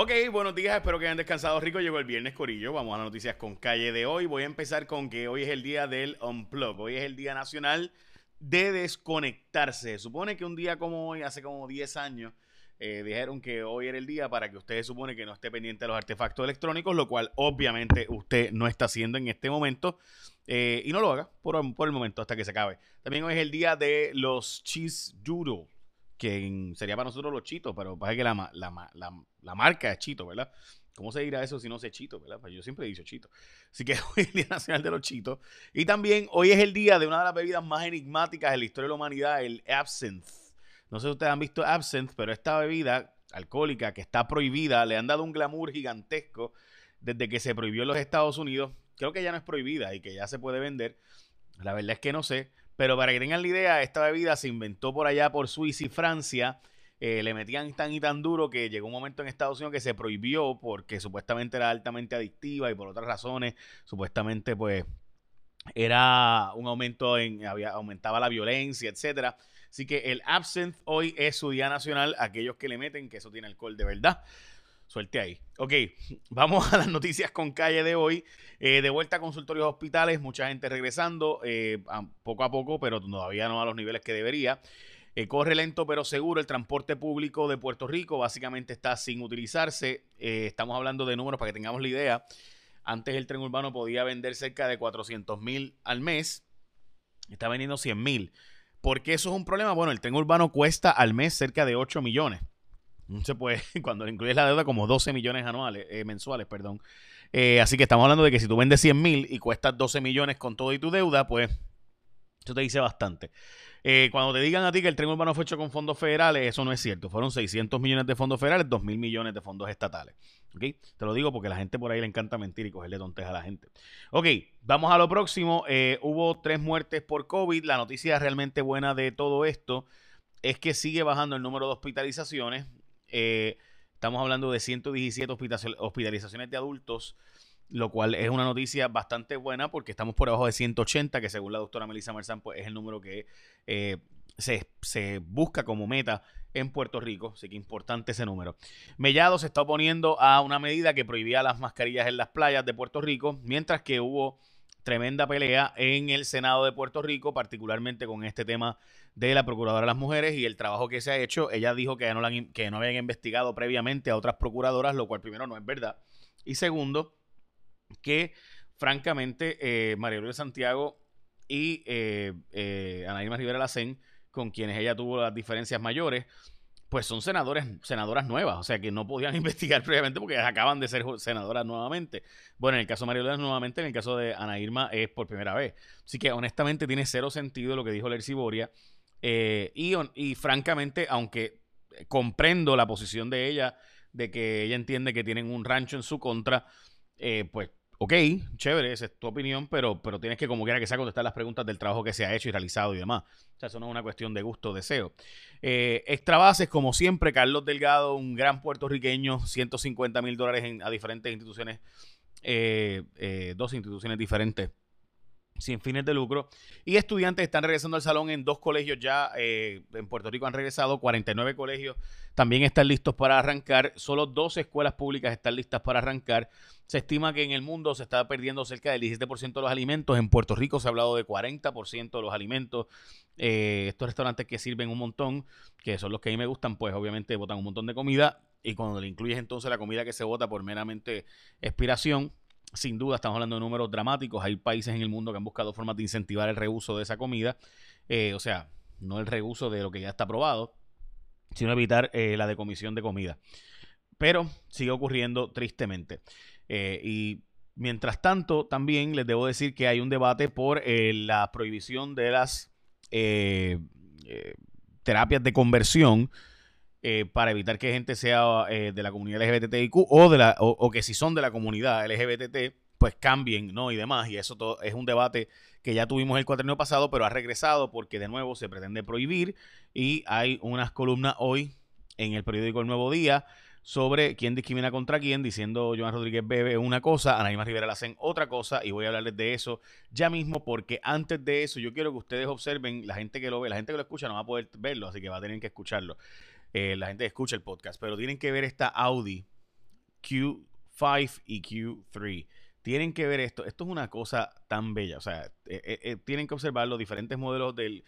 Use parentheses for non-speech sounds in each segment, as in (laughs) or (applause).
Ok, buenos días, espero que hayan descansado rico. Llegó el viernes, Corillo. Vamos a las noticias con calle de hoy. Voy a empezar con que hoy es el día del Unplug. Hoy es el Día Nacional de Desconectarse. Se supone que un día como hoy, hace como 10 años, eh, dijeron que hoy era el día para que usted supone que no esté pendiente de los artefactos electrónicos, lo cual obviamente usted no está haciendo en este momento. Eh, y no lo haga por, el momento hasta que se acabe. También hoy es el día de los cheese doodle que sería para nosotros los chitos, pero parece que la, la, la, marca es chito, ¿verdad? ¿Cómo se dirá eso si no se chito, verdad? Pues yo siempre he dicho chito. Así que (laughs) hoy es el Día Nacional de los Chitos. Y también hoy es el día de una de las bebidas más enigmáticas de la historia de la humanidad, el absinthe. No sé si ustedes han visto absinthe, pero esta bebida alcohólica que está prohibida, le han dado un glamour gigantesco desde que se prohibió en los Estados Unidos. Creo que ya no es prohibida y que ya se puede vender. La verdad es que no sé. Pero para que tengan la idea, esta bebida se inventó por allá por Suiza y Francia. Eh, le metían tan y tan duro que llegó un momento en Estados Unidos que se prohibió porque supuestamente era altamente adictiva y por otras razones, supuestamente pues era un aumento en, había, aumentaba la violencia, etcétera. Así que el absinthe hoy es su día nacional. Aquellos que le meten que eso tiene alcohol de verdad. Suerte ahí. Ok, (laughs) vamos a las noticias con calle de hoy. Eh, de vuelta a consultorios hospitales, mucha gente regresando eh, poco a poco, pero todavía no a los niveles que debería. Eh, corre lento pero seguro el transporte público de Puerto Rico, básicamente está sin utilizarse. estamos hablando de números para que tengamos la idea. Antes el tren urbano podía vender cerca de 400 mil al mes, está vendiendo 100 mil. ¿Por qué eso es un problema? Bueno, el tren urbano cuesta al mes cerca de 8 millones se puede, (laughs) cuando incluyes la deuda, como 12 millones anuales, eh, mensuales, perdón. Eh, así que estamos hablando de que si tú vendes 100 mil y cuestas 12 millones con todo y tu deuda, pues eso te dice bastante. Eh, cuando te digan a ti que el tren urbano fue hecho con fondos federales, eso no es cierto. Fueron 600 millones de fondos federales, 2 mil millones de fondos estatales. ¿Ok? Te lo digo porque la gente por ahí le encanta mentir y cogerle tontes a la gente. Ok, vamos a lo próximo. hubo tres muertes por COVID. La noticia realmente buena de todo esto es que sigue bajando el número de hospitalizaciones. Eh, estamos hablando de 117 hospitalizaciones de adultos, lo cual es una noticia bastante buena porque estamos por debajo de 180, que según la doctora Melissa Marzán, pues es el número que eh, se, busca como meta en Puerto Rico, así que importante ese número. Mellado se está oponiendo a una medida que prohibía las mascarillas en las playas de Puerto Rico, mientras que hubo tremenda pelea en el Senado de Puerto Rico, particularmente con este tema de la Procuradora de las Mujeres y el trabajo que se ha hecho. Ella dijo que no, no habían investigado previamente a otras procuradoras, lo cual primero no es verdad. Y segundo, que francamente eh, María Luisa Santiago y eh, eh, Rivera Lacén, con quienes ella tuvo las diferencias mayores, pues son senadores, senadoras nuevas, o sea que no podían (laughs) investigar previamente porque acaban de ser senadoras nuevamente. Bueno, en el caso de María Luisa nuevamente, en el caso de Ana Irma es por primera vez. Así que honestamente tiene cero sentido lo que dijo Lercy Boria. Eh, y, y francamente, aunque comprendo la posición de ella, de que ella entiende que tienen un rancho en su contra, eh, pues ok, chévere, esa es tu opinión, pero, pero tienes que como quiera que sea contestar las preguntas del trabajo que se ha hecho y realizado y demás. O sea, eso no es una cuestión de gusto o deseo. Eh, extra bases, como siempre, Carlos Delgado, un gran puertorriqueño, 150 mil dólares a diferentes instituciones, eh, eh, dos instituciones diferentes sin fines de lucro. Y estudiantes están regresando al salón en dos colegios ya eh, en Puerto Rico han regresado, 49 colegios también están listos para arrancar, solo dos escuelas públicas están listas para arrancar. Se estima que en el mundo se está perdiendo cerca del 17% de los alimentos, en Puerto Rico se ha hablado de 40% de los alimentos. Eh, estos restaurantes que sirven un montón, que son los que a mí me gustan, pues obviamente botan un montón de comida y cuando le incluyes entonces la comida que se vota por meramente expiración, sin duda estamos hablando de números dramáticos. Hay países en el mundo que han buscado formas de incentivar el reuso de esa comida. Eh, o sea, no el reuso de lo que ya está aprobado, sino evitar eh, la decomisión de comida. Pero sigue ocurriendo tristemente. Eh, y mientras tanto, también les debo decir que hay un debate por la prohibición de las terapias de conversión eh, para evitar que gente sea eh, de la comunidad LGBTIQ o, de la, o, que si son de la comunidad LGBT, pues cambien, ¿no? Y demás. Y eso todo es un debate que ya tuvimos el cuatrienio pasado, pero ha regresado porque de nuevo se pretende prohibir. Y hay unas columnas hoy en el periódico El Nuevo Día sobre quién discrimina contra quién, diciendo Joan Rodríguez Bebe una cosa, Anaíma Rivera la hacen otra cosa, y voy a hablarles de eso ya mismo, porque antes de eso yo quiero que ustedes observen, la gente que lo ve, la gente que lo escucha no va a poder verlo, así que va a tener que escucharlo. Eh, la gente escucha el podcast, pero tienen que ver esta Audi Q5 y Q3. Tienen que ver esto. Esto es una cosa tan bella. O sea, eh, eh, tienen que observar los diferentes modelos del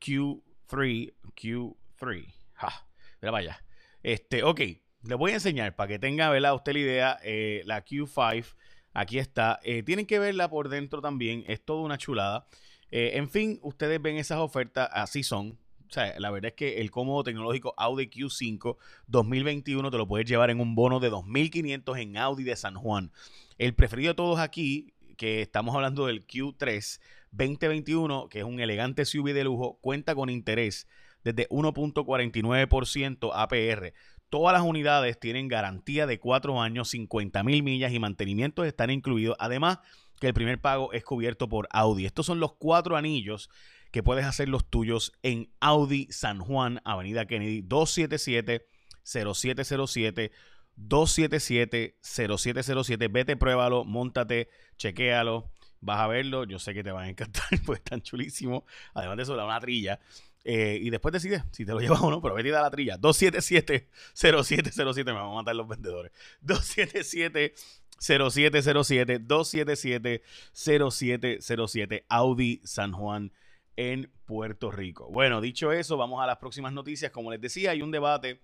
Q3. Q3. Ja, mira vaya. Este, ok. Les voy a enseñar para que tenga, ¿verdad? Usted la idea. la Q5. Aquí está. tienen que verla por dentro también. Es toda una chulada. en fin, ustedes ven esas ofertas. Así son. O sea, la verdad es que el cómodo tecnológico Audi Q5 2021 te lo puedes llevar en un bono de 2.500 en Audi de San Juan. El preferido de todos aquí, que estamos hablando del Q3 2021, que es un elegante SUV de lujo, cuenta con interés desde 1.49% APR. Todas las unidades tienen garantía de 4 años, 50 mil millas y mantenimientos están incluidos. Además, que el primer pago es cubierto por Audi. Estos son los cuatro anillos que puedes hacer los tuyos en Audi San Juan, Avenida Kennedy 277 0707 277-0707. Vete, pruébalo, montate, chequéalo. Vas a verlo. Yo sé que te van a encantar, (laughs) pues están chulísimos. Además de eso, da una trilla. Eh, y después decide si te lo llevas o no, pero vete y da la trilla. 277-0707. Me van a matar los vendedores. 277-0707. 277-0707. Audi San Juan en Puerto Rico. Bueno, dicho eso, vamos a las próximas noticias. Como les decía, hay un debate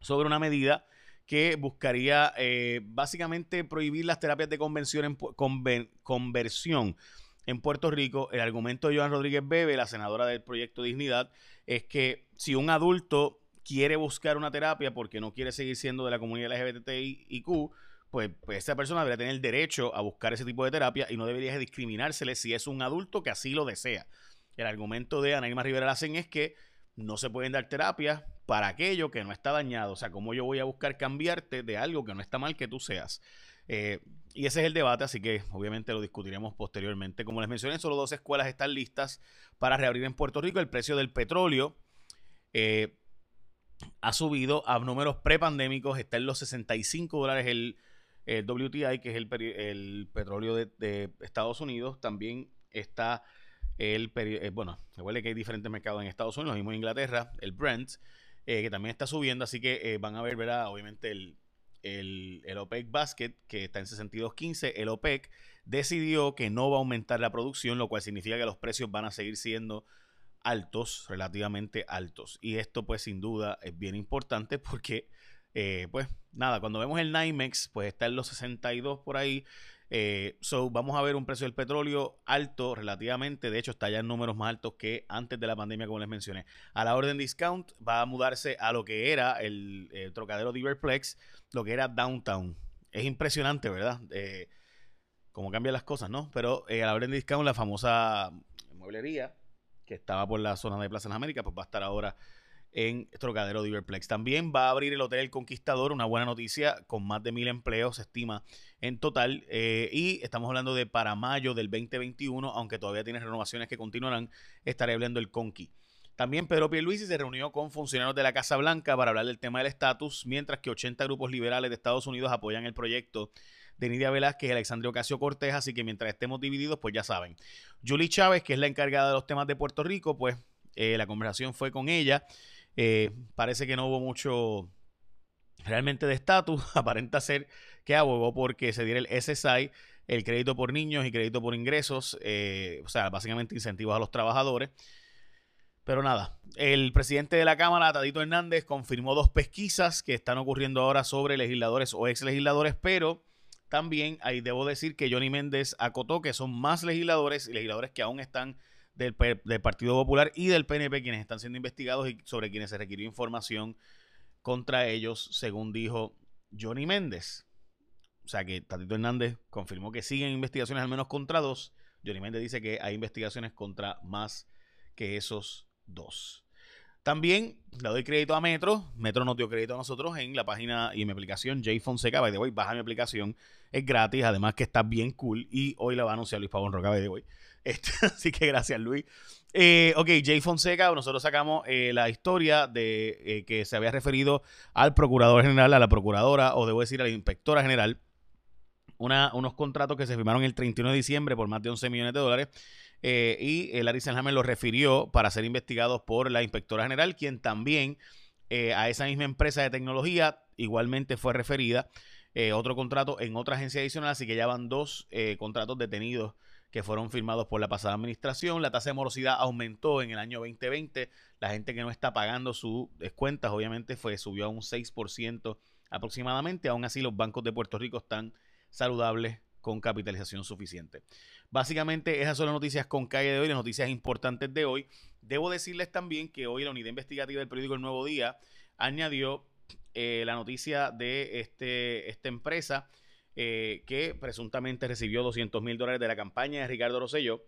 sobre una medida que buscaría eh, básicamente prohibir las terapias de convención en, conversión en Puerto Rico. El argumento de Joan Rodríguez Bebe, la senadora del proyecto Dignidad, es que si un adulto quiere buscar una terapia porque no quiere seguir siendo de la comunidad LGBTIQ, pues, pues esa persona debería tener el derecho a buscar ese tipo de terapia y no debería discriminársele si es un adulto que así lo desea. El argumento de Ana Irma Rivera Lacen es que no se pueden dar terapias para aquello que no está dañado. O sea, ¿cómo yo voy a buscar cambiarte de algo que no está mal que tú seas? Eh, y ese es el debate, así que obviamente lo discutiremos posteriormente. Como les mencioné, solo dos escuelas están listas para reabrir en Puerto Rico. El precio del petróleo eh, ha subido a números prepandémicos, está en los 65 dólares el, WTI, que es el, petróleo de, Estados Unidos. También está el, eh, bueno, recuerde que hay diferentes mercados en Estados Unidos, lo mismo en Inglaterra, el Brent eh, que también está subiendo, así que eh, van a ver, ¿verdad? Obviamente el, el, OPEC Basket, que está en 62.15, el OPEC decidió que no va a aumentar la producción, lo cual significa que los precios van a seguir siendo altos, relativamente altos. Y esto pues sin duda es bien importante porque, pues nada, cuando vemos el NYMEX, pues está en los 62 por ahí, eh, so, vamos a ver un precio del petróleo alto relativamente. De hecho, está ya en números más altos que antes de la pandemia, como les mencioné. A la orden discount va a mudarse a lo que era el, trocadero Diverplex, lo que era Downtown. Es impresionante, ¿verdad? Eh, cómo cambian las cosas, ¿no? Pero eh, a la orden discount, la famosa mueblería que estaba por la zona de Plaza de América, pues va a estar ahora en Trocadero Diverplex. También va a abrir el Hotel El Conquistador, una buena noticia, con más de mil empleos, se estima en total. Eh, y estamos hablando de para mayo del 2021, aunque todavía tiene renovaciones que continuarán, estaré hablando el Conqui. También Pedro Pierluisi se reunió con funcionarios de la Casa Blanca para hablar del tema del estatus, mientras que 80 grupos liberales de Estados Unidos apoyan el proyecto de Nidia Velázquez y Alexandria Ocasio Cortés, así que mientras estemos divididos, pues ya saben. Julie Chávez, que es la encargada de los temas de Puerto Rico, pues eh, la conversación fue con ella. Eh, parece que no hubo mucho realmente de estatus. (laughs) Aparenta ser que abogó porque se diera el SSI, el crédito por niños y crédito por ingresos, eh, o sea, básicamente incentivos a los trabajadores. Pero nada, el presidente de la Cámara, Tadito Hernández, confirmó dos pesquisas que están ocurriendo ahora sobre legisladores o ex legisladores, pero también ahí debo decir que Johnny Méndez acotó que son más legisladores y legisladores que aún están del, Partido Popular y del PNP quienes están siendo investigados y sobre quienes se requirió información contra ellos, según dijo Johnny Méndez. O sea que Tatito Hernández confirmó que siguen investigaciones al menos contra dos. Johnny Méndez dice que hay investigaciones contra más que esos dos. También le doy crédito a Metro. Metro nos dio crédito a nosotros en la página y en mi aplicación J Fonseca. By the way, baja mi aplicación. Es gratis, además que está bien cool. Y hoy la va a anunciar Luis Pavón Roca, by the way. (laughs) Este, así que gracias, Luis. Eh, ok, Jay Fonseca, nosotros sacamos eh, la historia de eh, que se había referido al procurador general, a la procuradora, o debo decir a la inspectora general, unos contratos que se firmaron el 31 de diciembre por más de 11 millones de dólares. Y Larry Selhammer los refirió para ser investigados por la inspectora general, quien también a esa misma empresa de tecnología igualmente fue referida eh, otro contrato en otra agencia adicional, así que ya van dos eh, contratos detenidos que fueron firmados por la pasada administración. La tasa de morosidad aumentó en el año 2020. La gente que no está pagando sus cuentas, obviamente, fue, subió a un 6% aproximadamente. Aún así, los bancos de Puerto Rico están saludables con capitalización suficiente. Básicamente, esas son las noticias con calle de hoy, las noticias importantes de hoy. Debo decirles también que hoy la unidad investigativa del periódico El Nuevo Día añadió eh, la noticia de este, esta empresa eh, que presuntamente recibió 200 mil dólares de la campaña de Ricardo Rosello.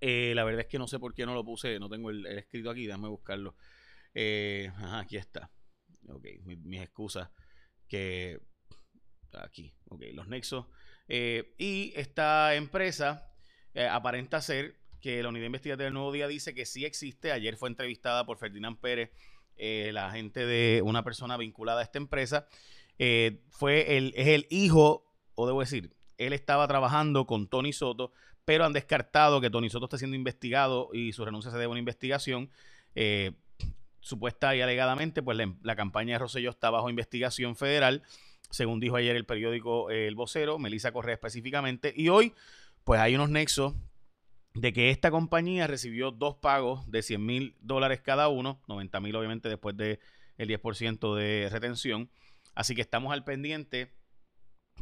Eh, la verdad es que no sé por qué no lo puse, no tengo el, escrito aquí, déjame buscarlo. Aquí está. Ok, mis excusas. Que aquí, ok, los nexos. Y esta empresa aparenta ser que la unidad investigativa del Nuevo Día dice que sí existe. Ayer fue entrevistada por Ferdinand Pérez, la agente de una persona vinculada a esta empresa. Eh, fue el, es el hijo, o debo decir, él estaba trabajando con Tony Soto, pero han descartado que Tony Soto está siendo investigado y su renuncia se debe a una investigación. Eh, supuesta y alegadamente, pues la, campaña de Rosselló está bajo investigación federal, según dijo ayer el periódico El Vocero, Melissa Correa específicamente, y hoy, pues hay unos nexos de que esta compañía recibió dos pagos de 100 mil dólares cada uno, 90 mil obviamente después del el 10% de retención, Así que estamos al pendiente.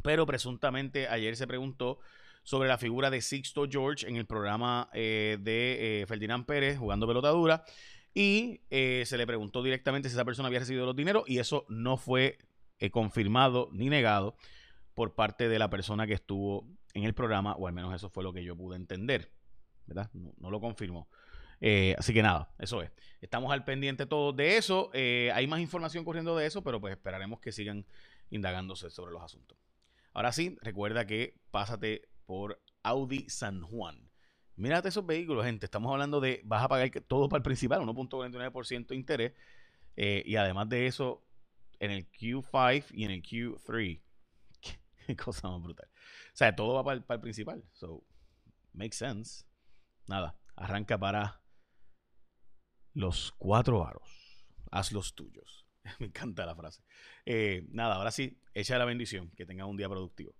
Pero presuntamente ayer se preguntó sobre la figura de Sixto George en el programa eh, de eh, Ferdinand Pérez jugando pelotadura. Y eh, se le preguntó directamente si esa persona había recibido los dineros y eso no fue confirmado ni negado por parte de la persona que estuvo en el programa, o al menos eso fue lo que yo pude entender. ¿Verdad? no lo confirmó. Eh, así que nada, eso es. Estamos al pendiente todos de eso. Eh, hay más información corriendo de eso, pero pues esperaremos que sigan indagándose sobre los asuntos. Ahora sí, recuerda que pásate por Audi San Juan. Mírate esos vehículos, gente. Estamos hablando de vas a pagar todo para el principal, 1.49% de interés. Eh, y además de eso, en el Q5 y en el Q3. (laughs) Qué cosa más brutal. O sea, todo va para el, principal. So, makes sense. Nada, arranca para los cuatro aros. Haz los tuyos. (laughs) Me encanta la frase. Eh, nada, ahora sí, echa la bendición. Que tenga un día productivo.